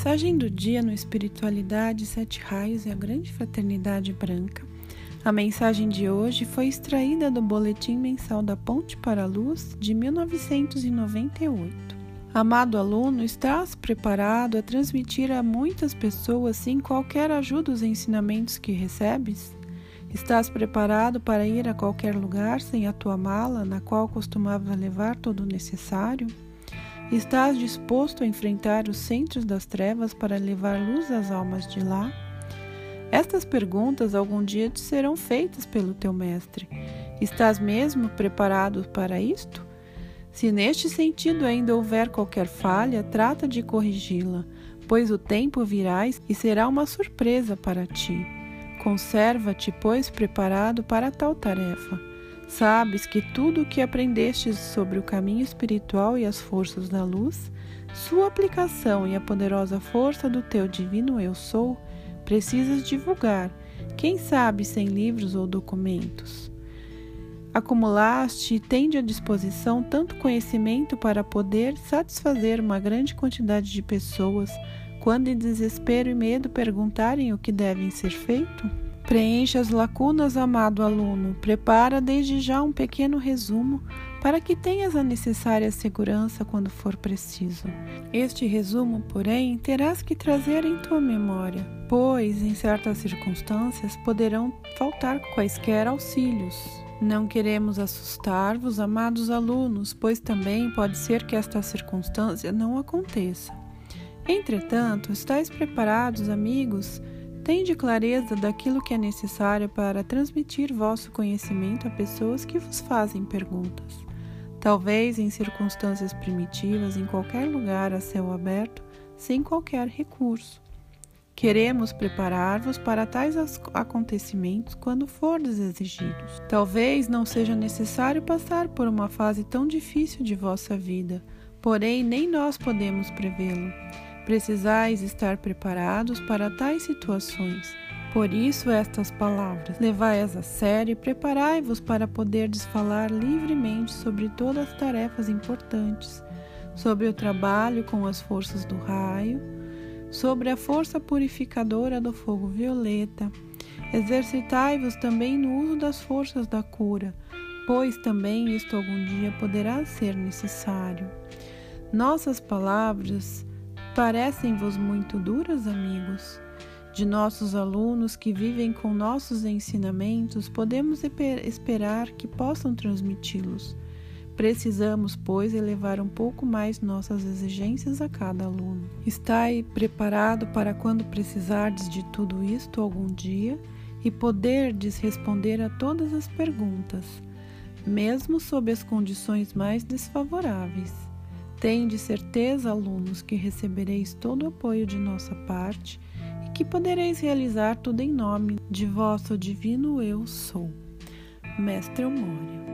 mensagem do dia no Espiritualidade Sete Raios e a Grande Fraternidade Branca. A mensagem de hoje foi extraída do Boletim Mensal da Ponte para a Luz de 1998. Amado aluno, estás preparado a transmitir a muitas pessoas sem qualquer ajuda os ensinamentos que recebes? Estás preparado para ir a qualquer lugar sem a tua mala, na qual costumava levar todo o necessário? Estás disposto a enfrentar os centros das trevas para levar luz às almas de lá? Estas perguntas algum dia te serão feitas pelo teu mestre. Estás mesmo preparado para isto? Se neste sentido ainda houver qualquer falha, trata de corrigi-la, pois o tempo virá e será uma surpresa para ti. Conserva-te, pois, preparado para tal tarefa. Sabes que tudo o que aprendestes sobre o caminho espiritual e as forças da luz, sua aplicação e a poderosa força do teu divino Eu Sou, precisas divulgar, quem sabe sem livros ou documentos. Acumulaste e tende à disposição tanto conhecimento para poder satisfazer uma grande quantidade de pessoas quando em desespero e medo perguntarem o que devem ser feito? Preencha as lacunas, amado aluno. Prepara desde já um pequeno resumo para que tenhas a necessária segurança quando for preciso. Este resumo, porém, terás que trazer em tua memória, pois em certas circunstâncias poderão faltar quaisquer auxílios. Não queremos assustar-vos, amados alunos, pois também pode ser que esta circunstância não aconteça. Entretanto, estáis preparados, amigos? Tende clareza daquilo que é necessário para transmitir vosso conhecimento a pessoas que vos fazem perguntas. Talvez em circunstâncias primitivas, em qualquer lugar a céu aberto, sem qualquer recurso. Queremos preparar-vos para tais acontecimentos quando fordes exigidos. Talvez não seja necessário passar por uma fase tão difícil de vossa vida, porém nem nós podemos prevê-lo. Precisais estar preparados para tais situações. Por isso, estas palavras: levai-as a sério e preparai-vos para poderdes falar livremente sobre todas as tarefas importantes, sobre o trabalho com as forças do raio, sobre a força purificadora do fogo violeta. Exercitai-vos também no uso das forças da cura, pois também isto algum dia poderá ser necessário. Nossas palavras Parecem-vos muito duras, amigos? De nossos alunos que vivem com nossos ensinamentos, podemos esperar que possam transmiti-los. Precisamos, pois, elevar um pouco mais nossas exigências a cada aluno. Estai preparado para quando precisardes de tudo isto algum dia e poderdes responder a todas as perguntas, mesmo sob as condições mais desfavoráveis. Tende certeza, alunos, que recebereis todo o apoio de nossa parte e que podereis realizar tudo em nome de vosso divino Eu Sou. Mestre Eumório.